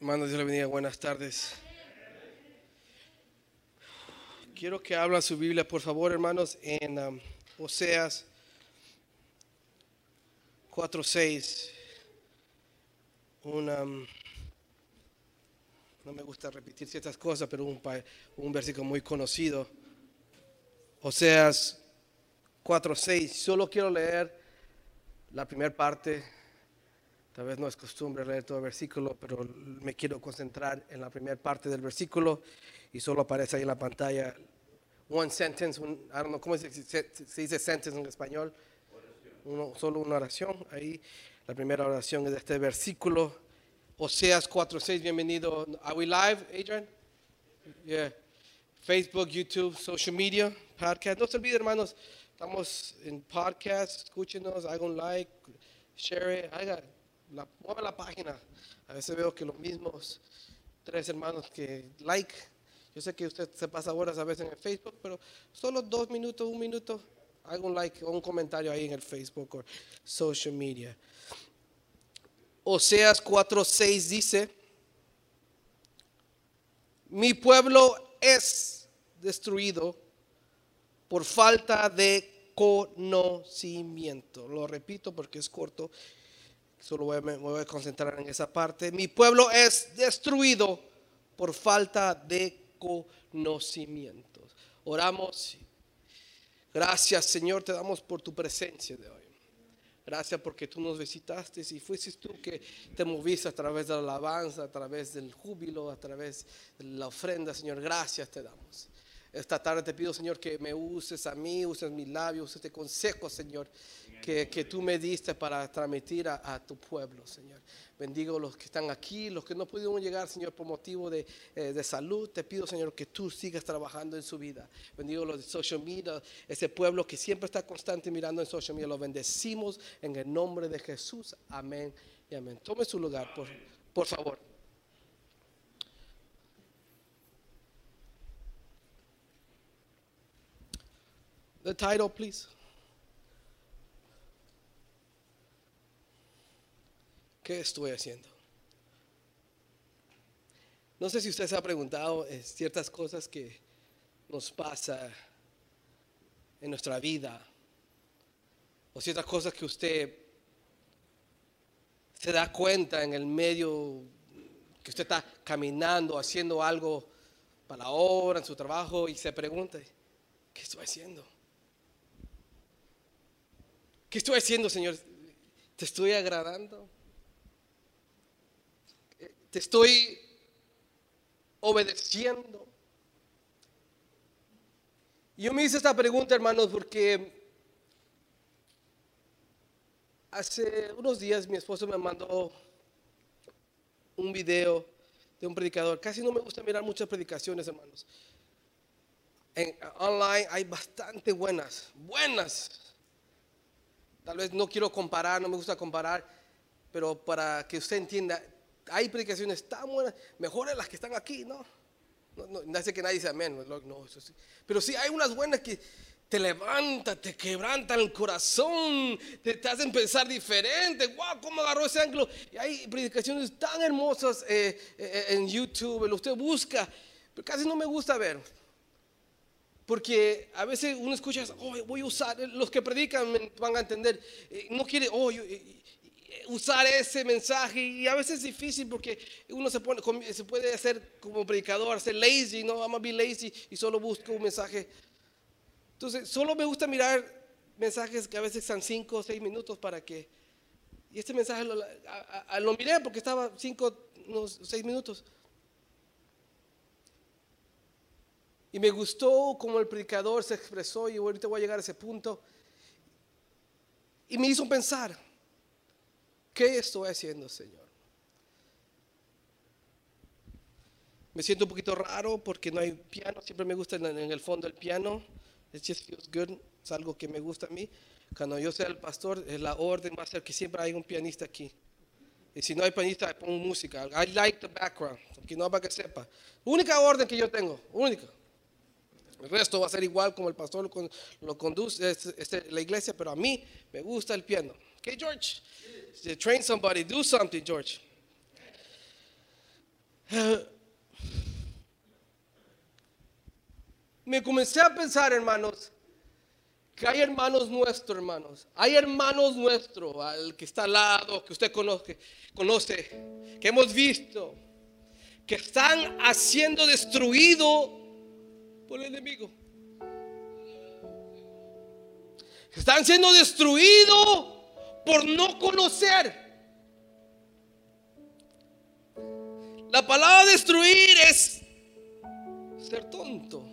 Hermanos, Dios le bendiga. Buenas tardes. Quiero que hablen su Biblia, por favor, hermanos, en um, Oseas 4.6. Un, um, no me gusta repetir ciertas cosas, pero un, un versículo muy conocido. Oseas 4.6. Solo quiero leer la primera parte. Tal vez no es costumbre leer todo el versículo, pero me quiero concentrar en la primera parte del versículo y solo aparece ahí en la pantalla one sentence, un, I don't know, ¿cómo se, se- se dice sentence en español? Uno, solo una oración. Ahí la primera oración es de este versículo. Oseas 4.6, bienvenido. Are we live, Adrian? Yeah. Facebook, YouTube, social media, podcast. No se olviden, hermanos, estamos en podcast, escúchenos, hagan un like, share it, haga la, mueva la página. A veces veo que los mismos tres hermanos que like. Yo sé que usted se pasa horas a veces en el Facebook, pero solo dos minutos, un minuto, haga un like o un comentario ahí en el Facebook o social media. Oseas 4:6 dice, mi pueblo es destruido por falta de conocimiento. Lo repito porque es corto. Solo voy a- me voy a concentrar en esa parte. Mi pueblo es destruido por falta de conocimiento. Oramos. Gracias Señor, te damos por tu presencia de hoy. Gracias porque tú nos visitaste y fuiste tú que te moviste a través de la alabanza, a través del júbilo, a través de la ofrenda, Señor. Gracias te damos. Esta tarde te pido, Señor, que me uses a mí, uses mis labios, uses este consejo, Señor, que, que tú me diste para transmitir a, tu pueblo, Señor. Bendigo los que están aquí, los que no pudieron llegar, Señor, por motivo de, eh, de salud. Te pido, Señor, que tú sigas trabajando en su vida. Bendigo los de social media, ese pueblo que siempre está constante mirando en social media. Lo bendecimos en el nombre de Jesús. Amén y amén. Tome su lugar, por, por favor. The title, please. ¿Qué estoy haciendo? No sé si usted se ha preguntado eh, ciertas cosas que nos pasa en nuestra vida o ciertas cosas que usted se da cuenta en el medio que usted está caminando, haciendo algo para la obra, en su trabajo y se pregunta, ¿qué estoy haciendo? ¿Qué estoy haciendo, Señor? ¿Te estoy agradando? ¿Te estoy obedeciendo? Yo me hice esta pregunta, hermanos, porque hace unos días mi esposo me mandó un video de un predicador. Casi no me gusta mirar muchas predicaciones, hermanos. En online hay bastante buenas, buenas. Tal vez no quiero comparar, no me gusta comparar, pero para que usted entienda, hay predicaciones tan buenas, mejores las que están aquí, ¿no? No, sé que nadie dice amén, no, eso sí. Pero sí hay unas buenas que te levantan, te quebrantan el corazón, te, hacen pensar diferente. ¡Wow! ¿Cómo agarró ese ángulo? Y hay predicaciones tan hermosas eh, eh, en YouTube, lo usted busca, pero casi no me gusta ver. Porque a veces uno escucha, oh, voy a usar, los que predican van a entender, no quiere oh, yo, usar ese mensaje y a veces es difícil porque uno se, puede hacer como predicador, ser lazy, no, vamos a be lazy y solo busco un mensaje. Entonces, solo me gusta mirar mensajes que a veces están 5 o 6 minutos para que... Y este mensaje lo, a- a- lo miré porque estaba 5, unos 6 minutos. Y me gustó como el predicador se expresó y ahorita voy a llegar a ese punto. Y me hizo pensar, ¿qué estoy haciendo, Señor? Me siento un poquito raro porque no hay piano, siempre me gusta en, el fondo el piano. It just feels good, es algo que me gusta a mí. Cuando yo sea el pastor, eh, la orden va a ser que siempre hay un pianista aquí. Y si no hay pianista, pongo música. I like the background, que no para que sepa. Única orden que yo tengo, única. El resto va a ser igual como el pastor lo, con- lo conduce es- es la iglesia, pero a mí me gusta el piano. Okay, George? Train somebody, do something, George. Me comencé a pensar, hermanos, que hay hermanos nuestros, hermanos. Hay hermanos nuestros, al que está al lado, que usted conoce, conoce, que hemos visto, que están haciendo destruido por el enemigo. Están siendo destruidos por no conocer. La palabra destruir es ser tonto.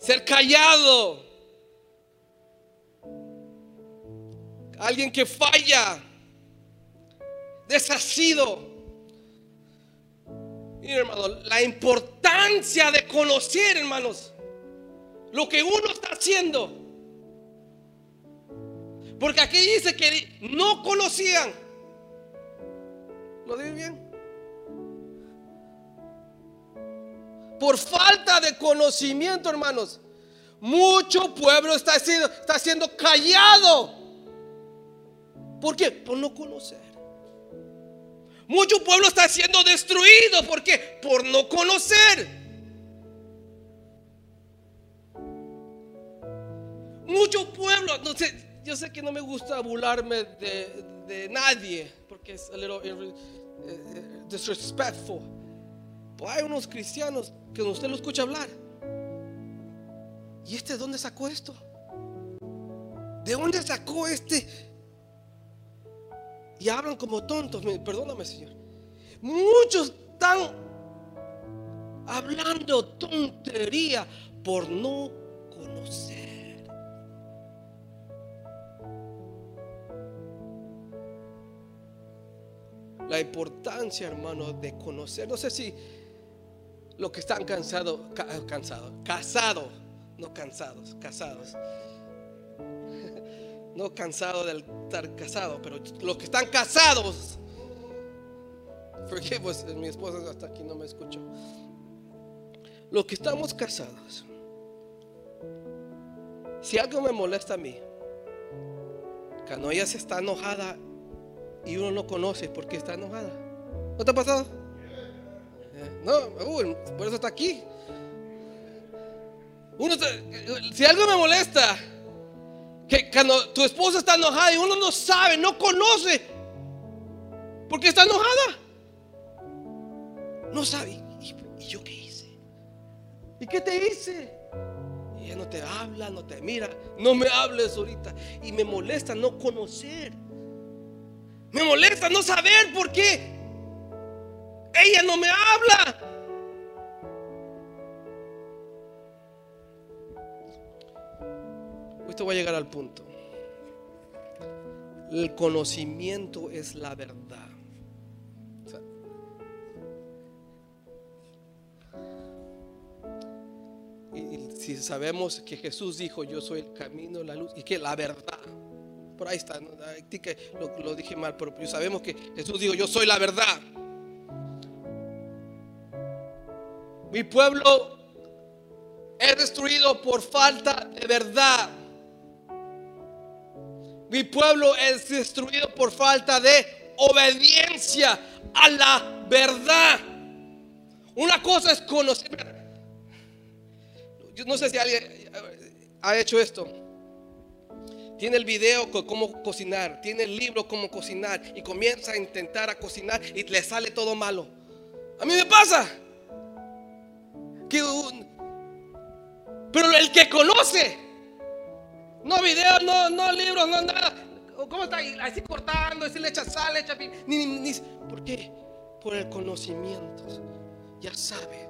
Ser callado. Alguien que falla. Deshacido. Mira, hermano, la importancia de conocer, hermanos, lo que uno está haciendo. Porque aquí dice que no conocían. ¿Lo dije bien? Por falta de conocimiento, hermanos. Mucho pueblo está siendo, está siendo callado. ¿Por qué? Por no conocer. Mucho pueblo está siendo destruido. ¿Por qué? Por no conocer. Mucho pueblo, no sé, yo sé que no me gusta burlarme de, nadie, porque es a little eh, eh, disrespectful. Pero hay unos cristianos que usted lo escucha hablar. ¿Y este de dónde sacó esto? ¿De dónde sacó este? Y hablan como tontos. Perdóname, Señor. Muchos están hablando tontería por no conocer. La importancia, hermano, de conocer. No sé si los que están cansados, cansados, casados, no cansados, casados. No cansados de estar casado, pero los que están casados. Porque pues mi esposa hasta aquí no me escuchó. Los que estamos casados. Si algo me molesta a mí, cuando ella se está enojada y uno no conoce por qué está enojada. ¿No te ha pasado? No, por eso está aquí. Uno, si algo me molesta, que cuando tu esposa está enojada y uno no sabe, no conoce, por qué está enojada. No sabe. ¿Y, yo qué hice? ¿Y qué te hice? Y ella no te habla, no te mira, no me hables ahorita. Y me molesta no conocer. Me molesta no saber por qué ella no me habla. Esto va a llegar al punto. El conocimiento es la verdad. y si sabemos que Jesús dijo, yo soy el camino, la luz, y que la verdad, por ahí está, lo, lo dije mal, pero sabemos que Jesús dijo, yo soy la verdad. Mi pueblo es destruido por falta de verdad. Mi pueblo es destruido por falta de obediencia a la verdad. Una cosa es conocer. Yo no sé si alguien ha hecho esto. Tiene el video con cómo cocinar, tiene el libro cómo cocinar y comienza a intentar a cocinar y le sale todo malo. A mí me pasa pero el que conoce, no videos, no, libros, no nada. ¿Cómo está? Así cortando, así le echa sal, le echa ni, ¿Por qué? Por el conocimiento. Ya sabe.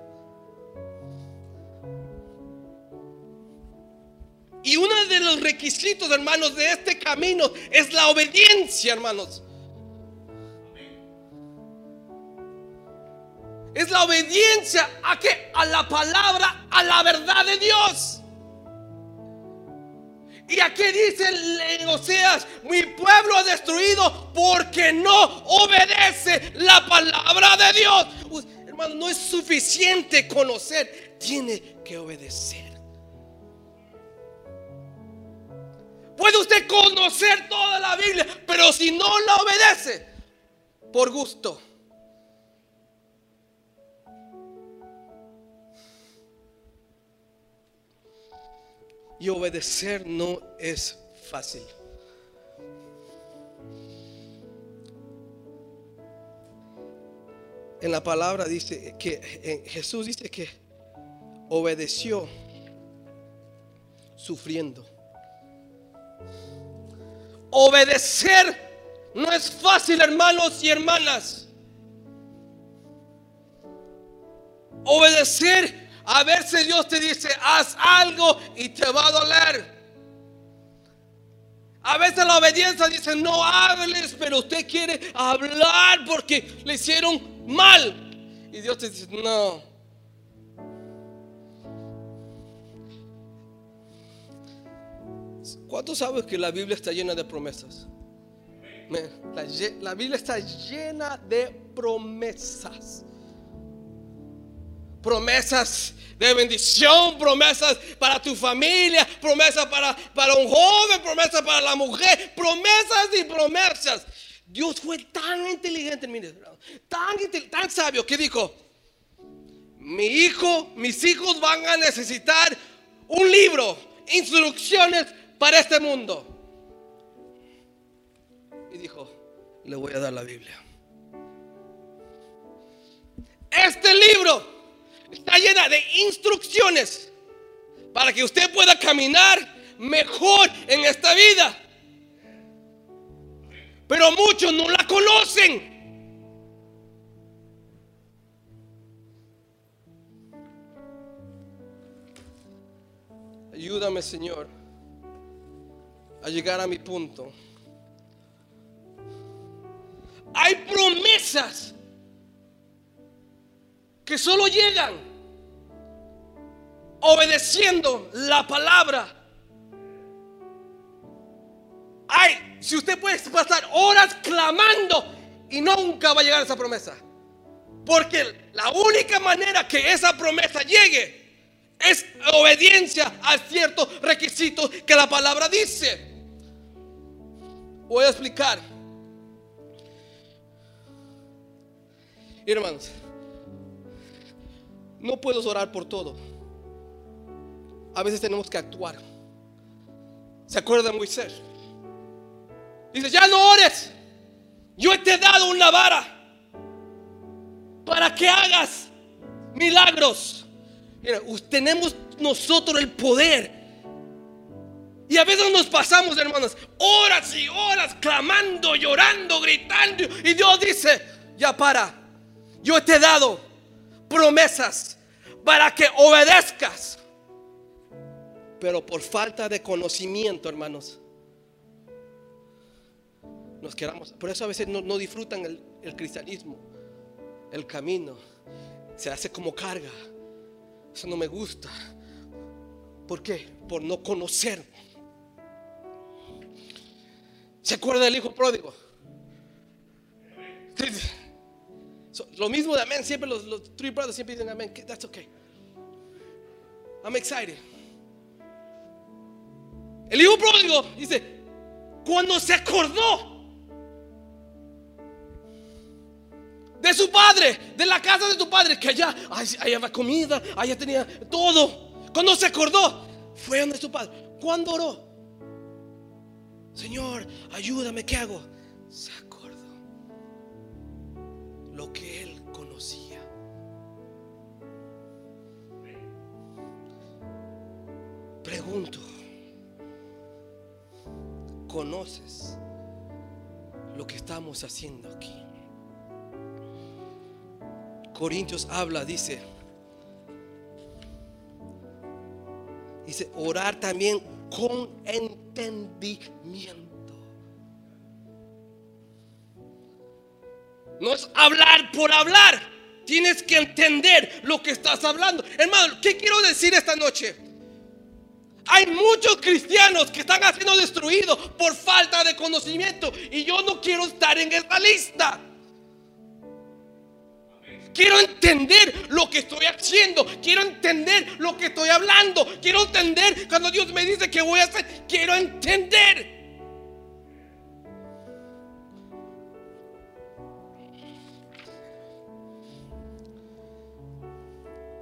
Y uno de los requisitos, hermanos, de este camino es la obediencia, hermanos. es la obediencia a que a la palabra, a la verdad de Dios. Y aquí dice en Oseas, mi pueblo destruido porque no obedece la palabra de Dios. hermano, no es suficiente conocer, tiene que obedecer. Puede usted conocer toda la Biblia, pero si no la obedece, por gusto. Y obedecer no es fácil. En la palabra dice que Jesús dice que obedeció sufriendo. Obedecer no es fácil, hermanos y hermanas. Obedecer, a ver si Dios te dice, haz algo y te va a doler. A veces la obediencia dice, no hables, pero usted quiere hablar porque le hicieron mal. Y Dios te dice, no. ¿Cuántos sabes que la Biblia está llena de promesas? La, Biblia está llena de promesas. Promesas de bendición, promesas para tu familia, promesas para, para un joven, promesas para la mujer, promesas y promesas. Dios fue tan inteligente, tan, tan sabio que dijo, mi hijo, mis hijos van a necesitar un libro, instrucciones para este mundo. Y dijo, le voy a dar la Biblia. Este libro está llena de instrucciones para que usted pueda caminar mejor en esta vida. Pero muchos no la conocen. Ayúdame, Señor, a llegar a mi punto. Hay promesas que solo llegan obedeciendo la palabra. Ay, si usted puede pasar horas clamando y nunca va a llegar a esa promesa. Porque la única manera que esa promesa llegue es obediencia a ciertos requisitos que la palabra dice. Voy a explicar. Hermanos, no puedo orar por todo. A veces tenemos que actuar. ¿Se acuerda de Moisés? Dice, ya no ores. Yo te he dado una vara para que hagas milagros. Mira, tenemos nosotros el poder. Y a veces nos pasamos, hermanos, horas y horas clamando, llorando, gritando. Y Dios dice, ya para. Yo te he dado promesas para que obedezcas. Pero por falta de conocimiento, hermanos, nos quedamos. Por eso a veces no, disfrutan el cristianismo, el camino. Se hace como carga. Eso no me gusta. ¿Por qué? Por no conocer. ¿Se acuerda del hijo pródigo? lo mismo de amén. Siempre los, los three brothers siempre dicen amén. That's okay. I'm excited. El hijo pródigo dice, cuando se acordó de su padre, de la casa de tu padre, que allá, allá había comida, allá tenía todo. Cuando se acordó, fue donde su padre. Cuando oró, Señor, ayúdame, ¿qué hago? Se acordó lo que él conocía. Pregunto, ¿conoces lo que estamos haciendo aquí? Corintios habla, dice, dice, orar también con entendimiento. No es hablar por hablar. Tienes que entender lo que estás hablando. Hermano, ¿qué quiero decir esta noche? Hay muchos cristianos que están siendo destruidos por falta de conocimiento. Y yo no quiero estar en esta lista. Quiero entender lo que estoy haciendo. Quiero entender lo que estoy hablando. Quiero entender cuando Dios me dice que voy a hacer. Quiero entender.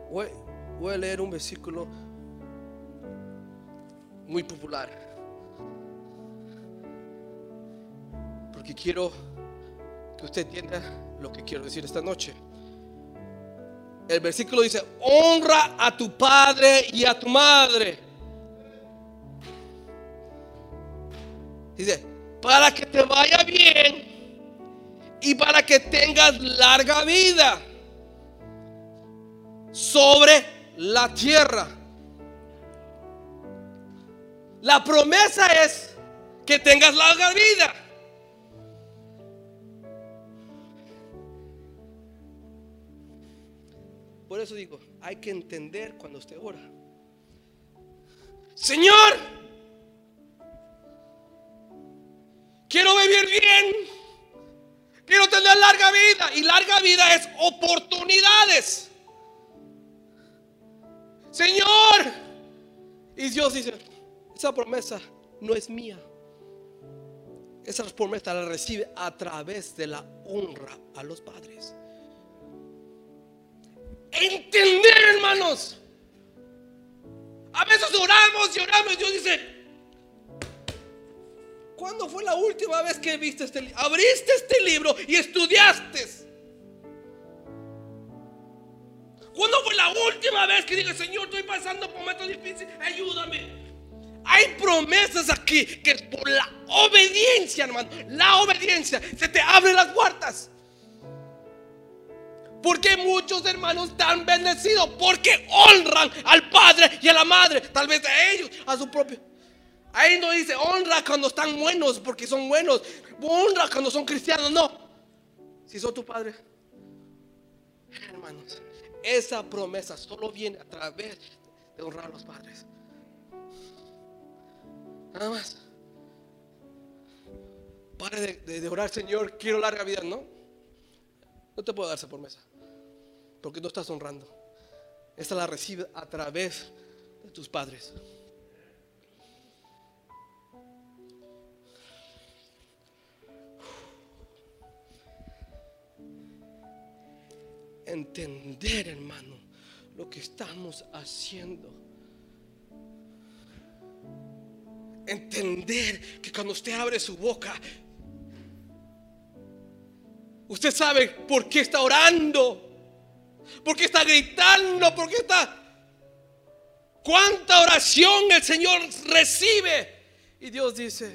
Voy, voy a leer un versículo muy popular. Porque quiero que usted entienda lo que quiero decir esta noche. El versículo dice, honra a tu padre y a tu madre. Dice, para que te vaya bien y para que tengas larga vida sobre la tierra. La promesa es que tengas larga vida. Por eso digo, hay que entender cuando usted ora. Señor, quiero vivir bien. Quiero tener larga vida. Y larga vida es oportunidades. Señor. Y Dios dice, esa promesa no es mía. Esa promesa la recibe a través de la honra a los padres. Entender, hermanos. A veces oramos y oramos y Dios dice, ¿cuándo fue la última vez que viste este libro? Abriste este libro y estudiaste. ¿Cuándo fue la última vez que dije, Señor, estoy pasando por momentos difíciles, ayúdame? Hay promesas aquí que por la obediencia, hermano. La obediencia se te abren las puertas. Porque muchos hermanos están bendecidos porque honran al padre y a la madre, tal vez a ellos, a su propio. Ahí no dice honra cuando están buenos porque son buenos, honra cuando son cristianos, no. Si son tu padre, hermanos, esa promesa solo viene a través de honrar a los padres. Nada más. Pare de, orar, Señor, quiero larga vida, ¿no? No te puedo dar esa promesa. Porque no estás honrando. Esta la recibe a través de tus padres. Entender, hermano, lo que estamos haciendo. Entender que cuando usted abre su boca, usted sabe por qué está orando. ¿Por qué está gritando? ¿Por qué está... ¿Cuánta oración el Señor recibe? Y Dios dice,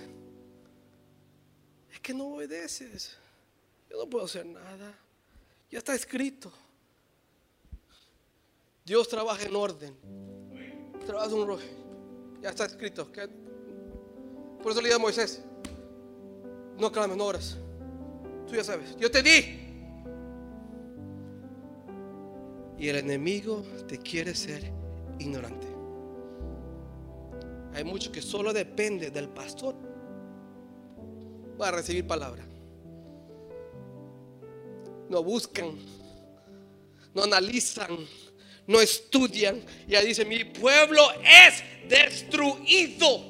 es que no obedeces. Yo no puedo hacer nada. Ya está escrito. Dios trabaja en orden. Trabaja en un Ya está escrito. Por eso le digo a Moisés, no clames, no. Tú ya sabes. Yo te di. Y el enemigo te quiere ser ignorante. Hay mucho que solo depende del pastor para recibir palabra. No buscan, no analizan, no estudian. Y ahí dice, mi pueblo es. Destruido,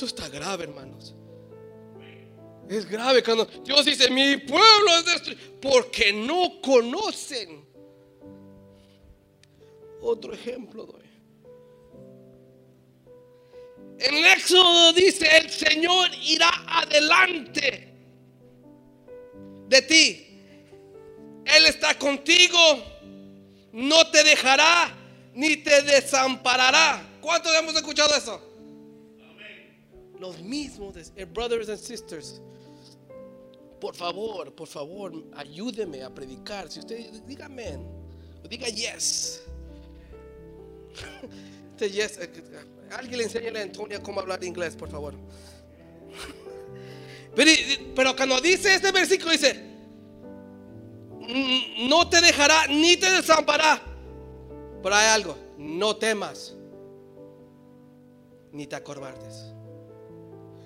Eso está grave, hermanos. Es grave cuando Dios dice, mi pueblo es destruido, porque no conocen. Otro ejemplo doy. En el Éxodo dice, el Señor irá adelante de ti. Él está contigo, no te dejará ni te desamparará. ¿Cuántos hemos escuchado eso? Los mismos, eh, brothers and sisters. Por favor, por favor, ayúdeme a predicar. Si usted diga amén, diga yes. yes. Eh, alguien le enseña a Antonia cómo hablar inglés, por favor. Pero, pero cuando dice este versículo, dice: No te dejará ni te desamparará. Pero hay algo: no temas ni te acorbardes.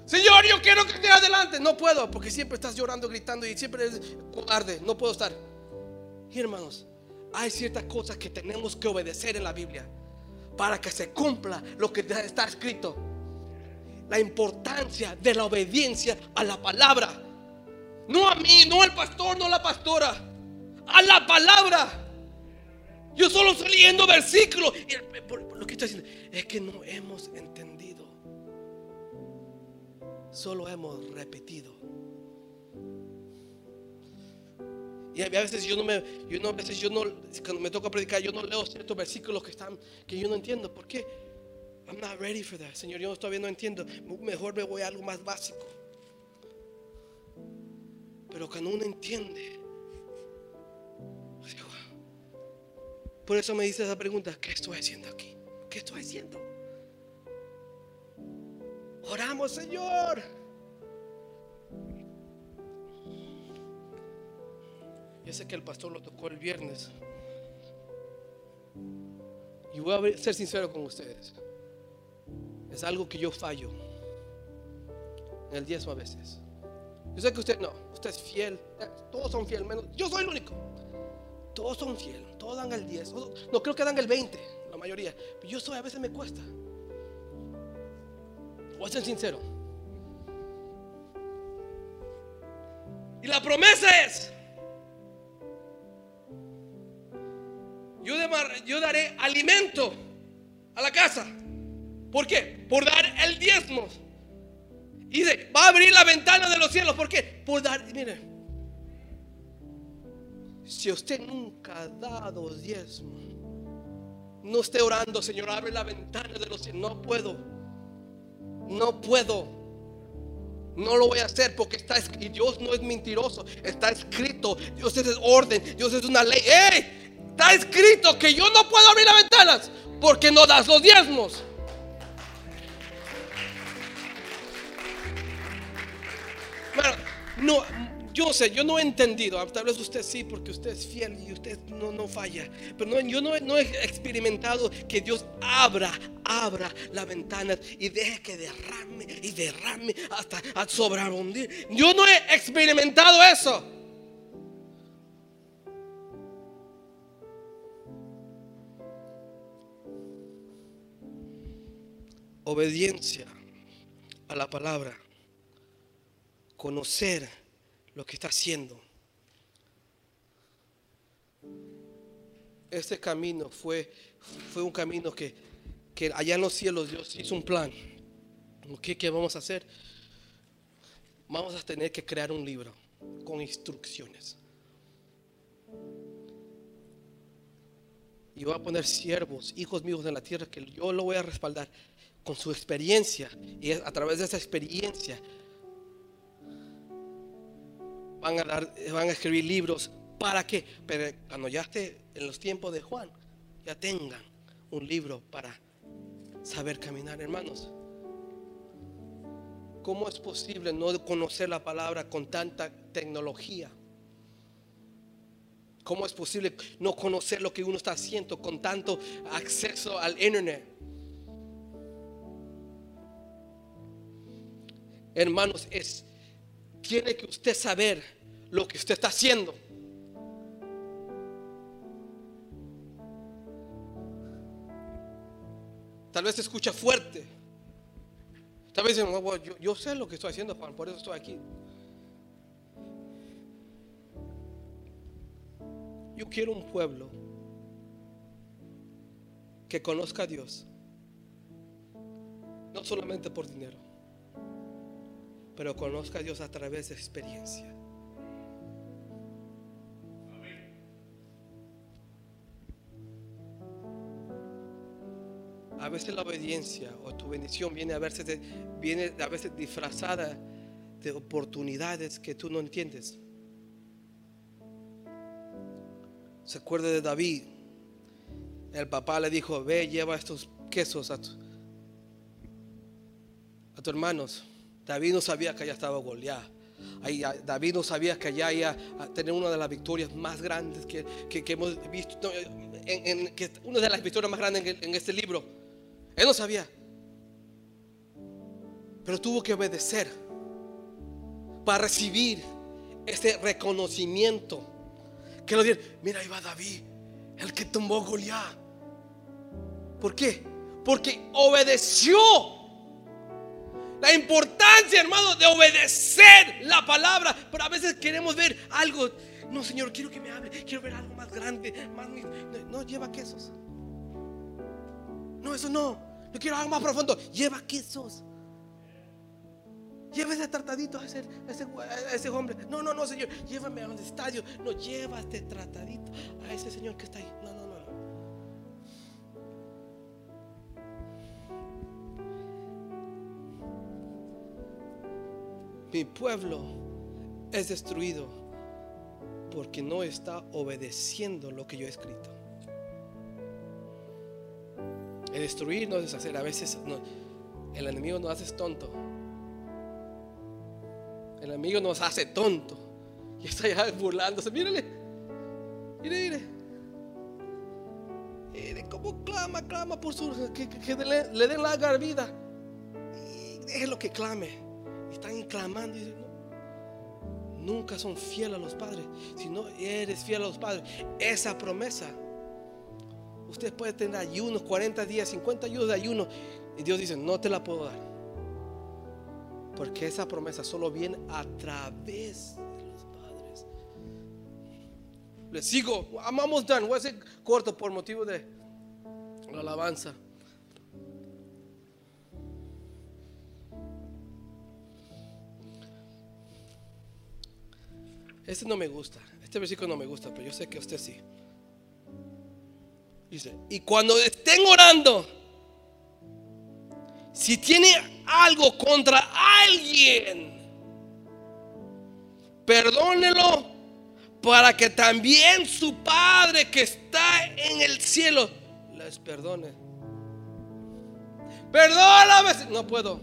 Señor, yo quiero que esté adelante. No puedo, porque siempre estás llorando, gritando y siempre es. No puedo estar. Y hermanos, hay ciertas cosas que tenemos que obedecer en la Biblia para que se cumpla lo que está escrito. la importancia de la obediencia a la palabra. No a mí, no al pastor, no a la pastora. A la palabra. Yo solo estoy leyendo versículos. Lo que estoy diciendo es que no hemos entendido. Solo hemos repetido. Y a veces yo no me, yo no, a veces yo no, cuando me toca predicar, yo no leo ciertos versículos que están, que yo no entiendo. ¿Por qué? I'm not ready for that. Señor, yo todavía no entiendo. Mejor me voy a algo más básico. Pero cuando uno entiende, por eso me dice esa pregunta, ¿qué estoy haciendo aquí? ¿Qué estoy haciendo? Oramos, Señor. Yo sé que el pastor lo tocó el viernes. Y voy a ser sincero con ustedes. Es algo que yo fallo en el diezmo a veces. Yo sé que usted no, usted es fiel. Todos son fieles, menos yo soy el único. Todos son fieles, todos dan el 10. No creo que dan el 20, la mayoría. Yo soy, a veces me cuesta. Voy a sincero. Y la promesa es yo, daré alimento a la casa. ¿Por qué? Por dar el diezmo. Y dice, va a abrir la ventana de los cielos. ¿Por qué? Por dar, mire, si usted nunca ha dado diezmo, no esté orando, Señor, abre la ventana de los cielos. No puedo. No puedo. No lo voy a hacer porque está escrito. Dios no es mentiroso. Está escrito. Dios es orden. Dios es una ley. ¡Ey! Está escrito que yo no puedo abrir las ventanas porque no das los diezmos. Bueno, no, yo sé, yo no he entendido. Tal vez usted sí, porque usted es fiel y usted no, no falla. Pero no, yo no, he experimentado que Dios abra, abra las ventanas y deje que derrame y derrame hasta sobreabundir. Yo no he experimentado eso. obediencia a la palabra, conocer lo que está haciendo. Este camino fue, fue un camino que, que allá en los cielos Dios hizo un plan. ¿Qué, ¿Qué vamos a hacer? Vamos a tener que crear un libro con instrucciones. Y voy a poner siervos, hijos míos en la tierra, que yo lo voy a respaldar con su experiencia y a través de esa experiencia van a, dar, van a escribir libros para que, pero cuando ya esté en los tiempos de Juan, ya tengan un libro para saber caminar, hermanos. ¿Cómo es posible no conocer la palabra con tanta tecnología? ¿Cómo es posible no conocer lo que uno está haciendo con tanto acceso al internet? hermanos, es, tiene que usted saber lo que usted está haciendo. Tal vez se escucha fuerte. Tal vez yo, yo sé lo que estoy haciendo, Juan, por eso estoy aquí. Yo quiero un pueblo que conozca a Dios, no solamente por dinero pero conozca a Dios a través de experiencia. A veces la obediencia o tu bendición viene a veces, viene a veces disfrazada de oportunidades que tú no entiendes. Se acuerda de David. El papá le dijo, ve, lleva estos quesos a, tus a tus hermanos. David no sabía que allá estaba Goliat. David no sabía que allá iba a tener una de las victorias más grandes que, hemos visto, en, una de las victorias más grandes en, en este libro. Él no sabía. Pero tuvo que obedecer para recibir ese reconocimiento. Que lo dieron, mira, ahí va David, el que tumbó Goliat. ¿Por qué? Porque obedeció La importancia, hermano, de obedecer la palabra. Pero a veces queremos ver algo. No, Señor, quiero que me hable. Quiero ver algo más grande. Más, no, no, lleva quesos. No, eso no. Yo quiero algo más profundo. Lleva quesos. Lleva ese tratadito a ese, a ese, hombre. No, no, no, Señor. Llévame a un estadio. No, lleva este tratadito a ese señor que está ahí. No, Mi pueblo es destruido porque no está obedeciendo lo que yo he escrito. El destruir no es deshacer. A veces el enemigo nos hace tonto. El enemigo nos hace tonto. Y está ya burlándose. Mírale. Mire, mire. Mire cómo clama, clama por su. Que, le, den la vida. Y lo que clame. Están clamando. Y nunca son fieles a los padres. Si no eres fiel a los padres, esa promesa Usted puede tener ayunos, 40 días, 50 ayunos de ayuno. Y Dios dice, no te la puedo dar. Porque esa promesa solo viene a través de los padres. Le sigo. Amamos Dan. Voy a ser corto por motivo de la alabanza. Este no me gusta. Este versículo no me gusta, pero yo sé que usted sí y cuando estén orando, si tiene algo contra alguien, perdónelo para que también su Padre que está en el cielo les perdone. Perdóname. No puedo.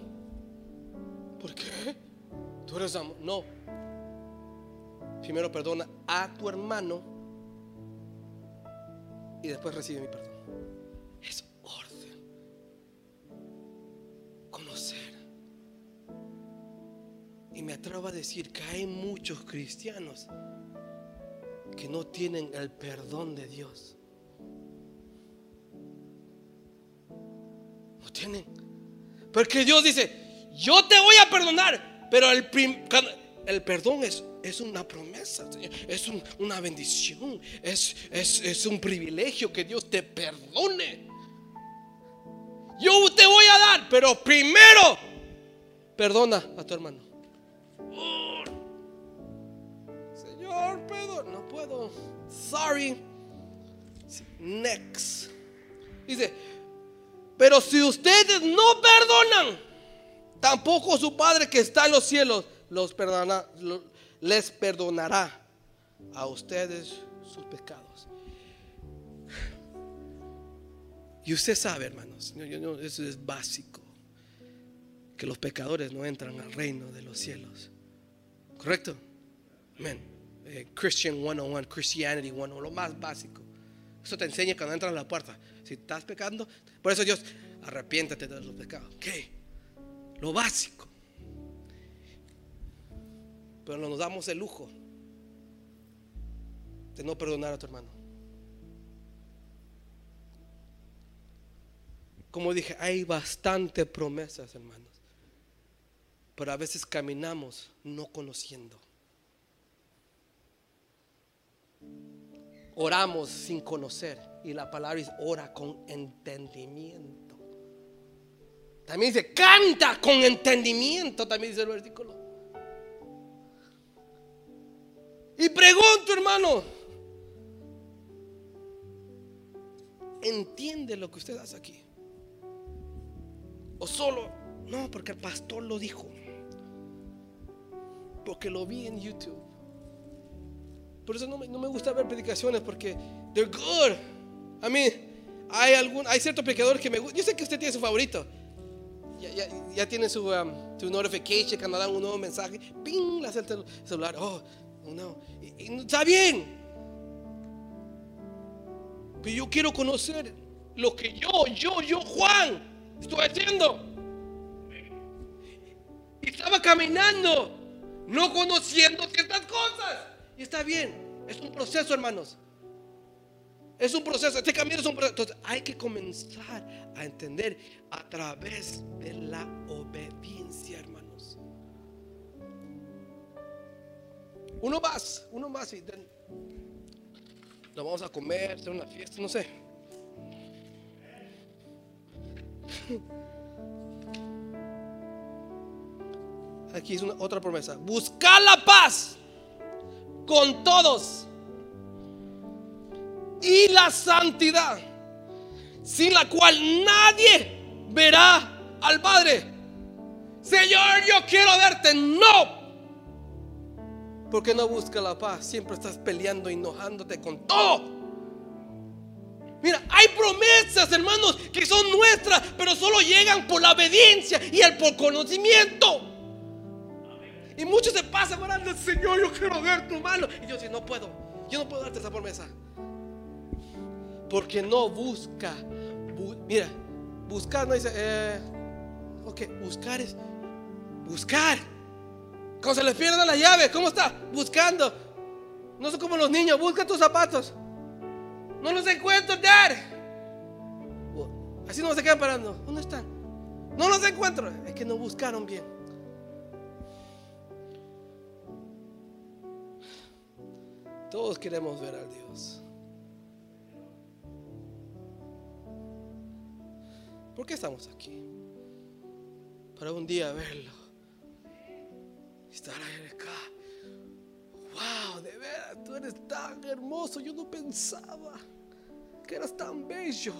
¿Por qué? Tú eres amor. No. Primero perdona a tu hermano y después recibe mi perdón. Es orden. Conocer. Y me atrevo a decir que hay muchos cristianos que no tienen el perdón de Dios. No tienen. Porque Dios dice, yo te voy a perdonar, pero el, el perdón es es una promesa, Es una bendición. Es, es, un privilegio que Dios te perdone. Yo te voy a dar, pero primero perdona a tu hermano. Señor, perdón, no puedo. Sorry. Next. Dice, pero si ustedes no perdonan, tampoco su Padre que está en los cielos los perdona, les perdonará a ustedes sus pecados. Y usted sabe, hermanos, eso es básico, que los pecadores no entran al reino de los cielos. ¿Correcto? Amén. Eh, Christian 101, Christianity 101, lo más básico. Eso te enseña cuando entras a la puerta. Si estás pecando, por eso Dios, arrepiéntate de los pecados. ¿Qué? Lo básico pero nos damos el lujo de no perdonar a tu hermano. Como dije, hay bastantes promesas, hermanos, pero a veces caminamos no conociendo. Oramos sin conocer y la palabra es ora con entendimiento. También dice, canta con entendimiento, también dice el versículo. Y pregunto, hermano, ¿entiende lo que usted hace aquí? O solo, no, porque el pastor lo dijo. Porque lo vi en YouTube. Por eso no me, gusta ver predicaciones porque they're good. A mí, hay algún, hay ciertos predicadores que me gustan. Yo sé que usted tiene su favorito. Ya, tiene su, um, su notification cuando dan un nuevo mensaje. Ping, le hace el celular. Oh, no, está bien. Pero yo quiero conocer lo que yo, yo, yo, Juan, estoy haciendo. Y estaba caminando, no conociendo ciertas cosas. Y está bien, es un proceso, hermanos. Es un proceso, este camino es un proceso. Entonces hay que comenzar a entender a través de la obediencia, hermanos. Uno más, uno más y nos vamos a comer, hacer una fiesta, no sé. Aquí es otra promesa. Buscar la paz con todos y la santidad, sin la cual nadie verá al Padre. Señor, yo quiero verte. No. Porque no busca la paz. Siempre estás peleando, enojándote con todo. Mira, hay promesas, hermanos, que son nuestras, pero solo llegan por la obediencia y el por conocimiento. Y muchos se pasan orando, Señor, yo quiero ver tu mano. Y yo digo, no puedo, yo no puedo darte esa promesa. Porque no busca. mira, buscar no dice, eh, ok, buscar es buscar. Cuando se les pierden las llaves, ¿cómo está? Buscando. No son como los niños, busca tus zapatos. No los encuentro, Dad. Así no se quedan parando. ¿Dónde están? No los encuentro. Es que no buscaron bien. Todos queremos ver a Dios. ¿Por qué estamos aquí? Para un día verlo. Ahí acá. Wow, de veras, tú eres tan hermoso. Yo no pensaba que eras tan bello.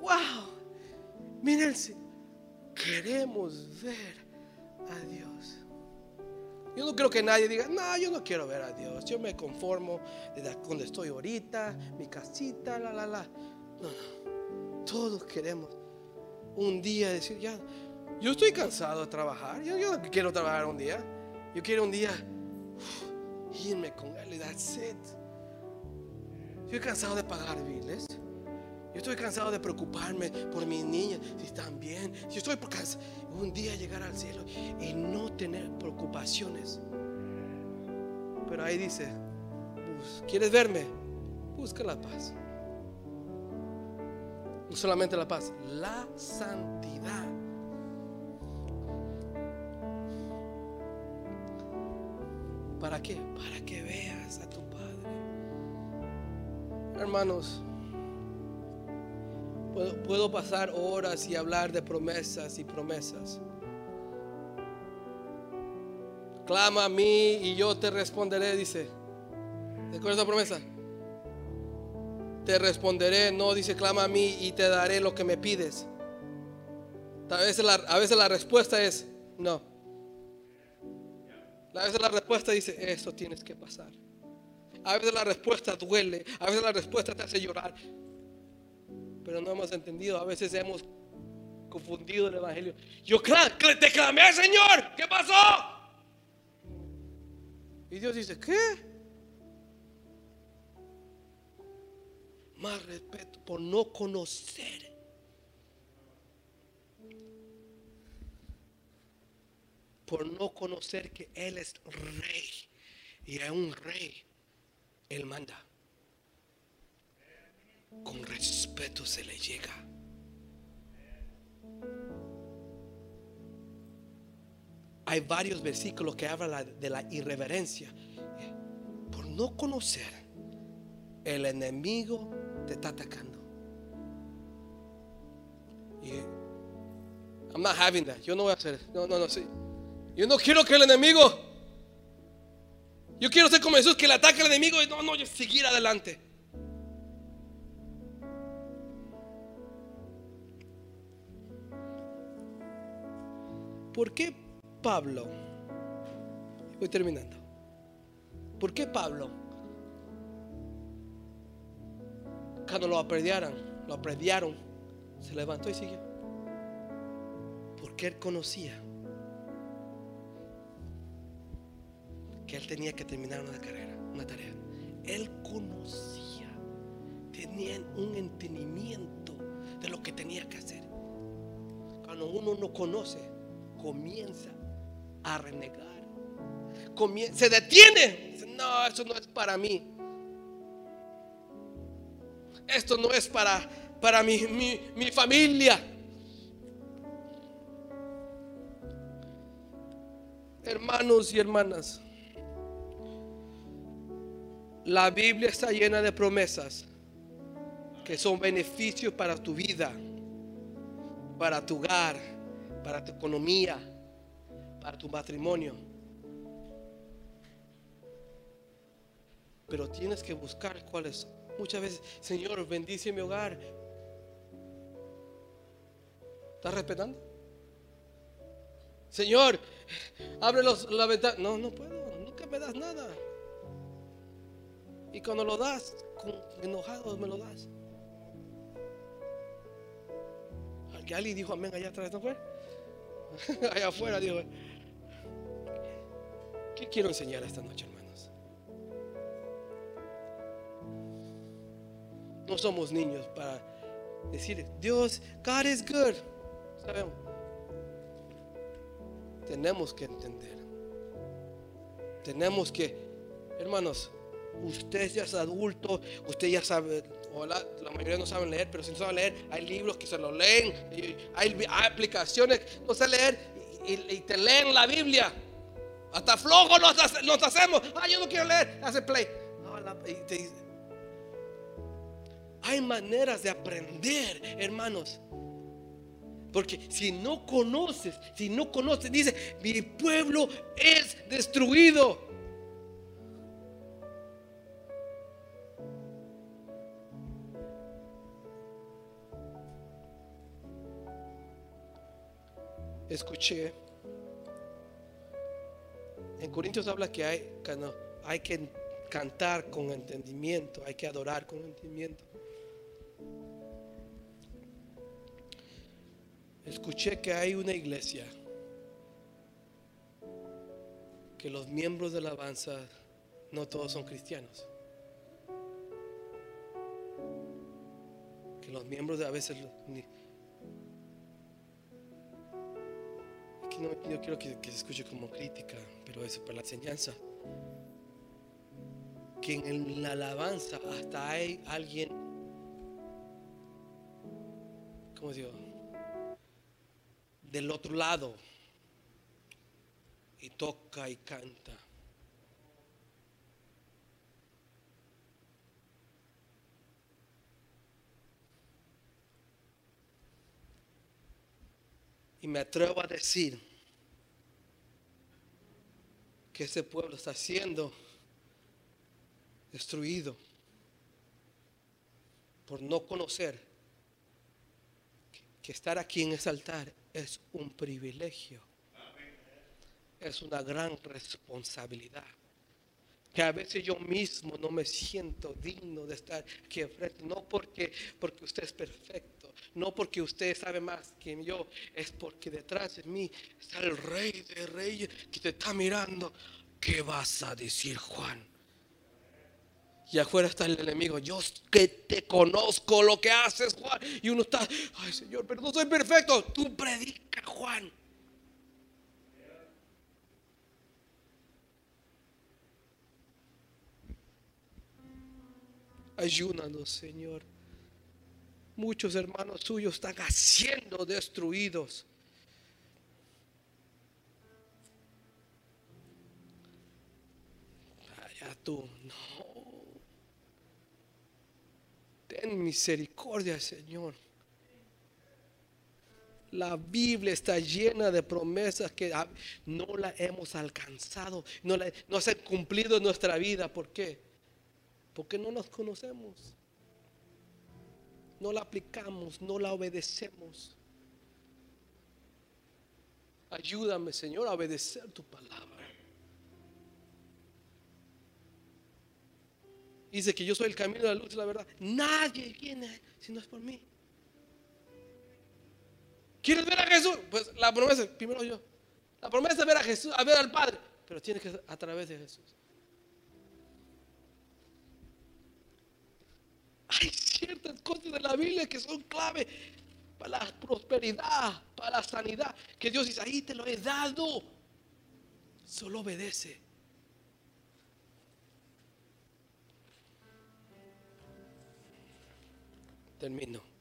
Wow. Miren, queremos ver a Dios. Yo no creo que nadie diga, no, yo no quiero ver a Dios. Yo me conformo de donde estoy ahorita, mi casita, la, la, la. No, no. Todos queremos un día decir, ya, yo estoy cansado de trabajar. Yo, yo quiero trabajar un día. Yo quiero un día irme con Él that's it. Estoy cansado de pagar biles. Yo estoy cansado de preocuparme por mis niñas, si están bien. Yo estoy cansado un día llegar al cielo y no tener preocupaciones. Pero ahí dice, ¿quieres verme? Busca la paz. No solamente la paz, la santidad. ¿Para qué? Para que veas a tu Padre. Hermanos, Puedo, pasar horas y hablar de promesas y promesas. Clama a mí y yo te responderé, dice. ¿De acuerdo esa promesa? Te responderé, no dice clama a mí y te daré lo que me pides. A veces la, a veces la respuesta es no. A veces la respuesta dice, eso tienes que pasar. A veces la respuesta duele, a veces la respuesta te hace llorar pero no hemos entendido. A veces hemos confundido el Evangelio. Yo te clamé, Señor, ¿qué pasó? Y Dios dice, ¿qué? Más respeto por no conocer. Por no conocer que Él es rey. Y a un rey, Él manda con respeto se le llega. Hay varios versículos que hablan de la irreverencia. Por no conocer, el enemigo te está atacando. I'm not having that. Yo no voy a hacer. No, no, no, sí. Yo no quiero que el enemigo. Yo quiero ser como Jesús que le ataque al enemigo y no, no, yo seguir adelante. ¿Por qué Pablo? Voy terminando. ¿Por qué Pablo? Cuando lo aprediaron, lo se levantó y siguió. Porque él conocía que él tenía que terminar una carrera, una tarea. Él conocía, tenía un entendimiento de lo que tenía que hacer. Cuando uno no conoce, comienza a renegar. se detiene. no, eso no es para mí. Esto no es para, para mi, mi, mi familia. Hermanos y hermanas, la Biblia está llena de promesas que son beneficios para tu vida, para tu hogar, para tu economía, para tu matrimonio. Pero tienes que buscar cuáles. Muchas veces, Señor, bendice mi hogar. ¿Estás respetando? Señor, abre los, la ventana. No, no puedo. Nunca me das nada. Y cuando lo das, enojado me lo das. Alguien dijo amén allá atrás, ¿no fue? allá afuera dijo. ¿Qué quiero enseñar esta noche, hermanos? No somos niños para decir, Dios, God is good. Sabemos. Tenemos que entender. Tenemos que, hermanos, usted ya es adulto, usted ya sabe, la, la, mayoría no saben leer, pero si no saben leer, hay libros que se lo leen, hay, aplicaciones, no sé leer y, te leen la Biblia. Hasta flojo nos, hacemos. Ah, yo no quiero leer, hace play. hay maneras de aprender, hermanos. Porque si no conoces, si no conoces, dice, mi pueblo es destruido. Escuché. En Corintios habla que hay, hay que cantar con entendimiento, hay que adorar con entendimiento. escuché que hay una iglesia que los miembros de la alabanza no todos son cristianos. Que los miembros de a veces yo quiero que, que, se escuche como crítica, pero eso para la enseñanza. Que en la alabanza hasta hay alguien, ¿cómo digo? del otro lado y toca y canta. Y me atrevo a decir que ese pueblo está siendo destruido por no conocer que estar aquí en ese altar es un privilegio. Es una gran responsabilidad. Que a veces yo mismo no me siento digno de estar aquí enfrente. No porque, porque usted es perfecto. No porque usted sabe más que yo. Es porque detrás de mí está el rey de reyes que te está mirando. ¿Qué vas a decir, Juan? Y afuera está el enemigo. Yo que te conozco lo que haces, Juan. Y uno está, ay Señor, pero no soy perfecto. Tú predica, Juan. Ayúdanos, Señor. Muchos hermanos suyos están siendo destruidos. Vaya tú, no. Ten misericordia, Señor. La Biblia está llena de promesas que no la hemos alcanzado, no, la, no se han cumplido en nuestra vida. ¿Por qué? Porque no nos conocemos. No la aplicamos, no la obedecemos. Ayúdame, Señor, a obedecer tu palabra. dice que yo soy el camino, la luz y la verdad. Nadie viene si no es por mí. ¿Quieres ver a Jesús? Pues la promesa, primero yo. La promesa es ver a Jesús, a ver al Padre, pero tiene que ser a través de Jesús. Hay ciertas cosas de la Biblia que son clave para la prosperidad, para la sanidad, que Dios dice, ahí te lo he dado. Solo obedece. Termino.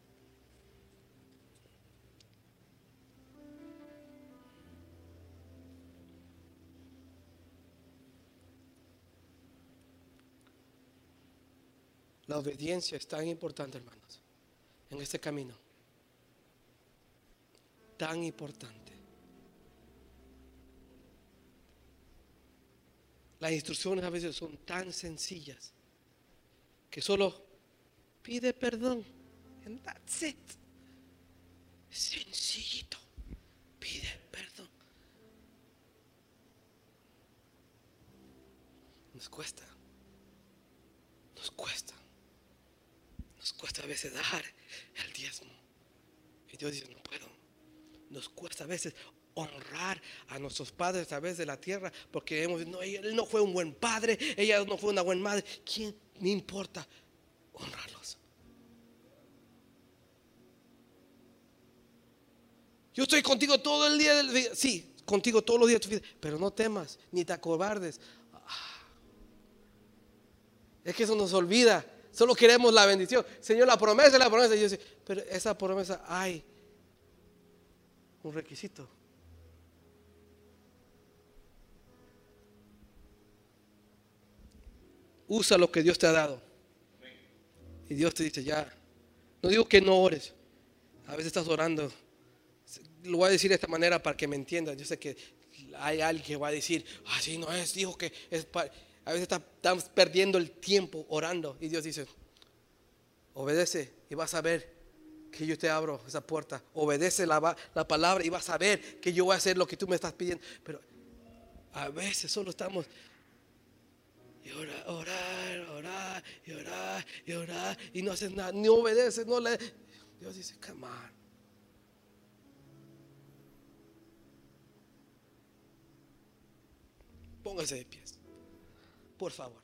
La obediencia es tan importante, hermanos, en este camino. Tan importante. Las instrucciones a veces son tan sencillas que solo pide perdón. And that's it. Sencillito. Pide perdón. Nos cuesta. Nos cuesta. Nos cuesta a veces dar el diezmo. Y Dios dice, no puedo. Nos cuesta a veces honrar a nuestros padres a través de la tierra porque hemos no, él no fue un buen padre, ella no fue una buena madre. ¿Quién me importa honrarlos? Yo estoy contigo todo el día del día. Sí, contigo todos los días de tu vida. Pero no temas, ni te acobardes. Ah. Es que eso nos olvida. Solo queremos la bendición. Señor, la promesa, la promesa. Y yo pero esa promesa hay un requisito. Usa lo que Dios te ha dado. Y Dios te dice, ya. No digo que no ores. A veces estás orando. Lo voy a decir de esta manera para que me entiendan. Yo sé que hay alguien que va a decir, así no es. Dijo que es para... A veces estamos perdiendo el tiempo orando y Dios dice, obedece y vas a ver que yo te abro esa puerta. Obedece la, la, palabra y vas a ver que yo voy a hacer lo que tú me estás pidiendo. Pero a veces solo estamos y orar, orar, orar, y orar, y orar, y no haces nada, ni obedeces, no le... Dios dice, come on. Póngase de pies por favor.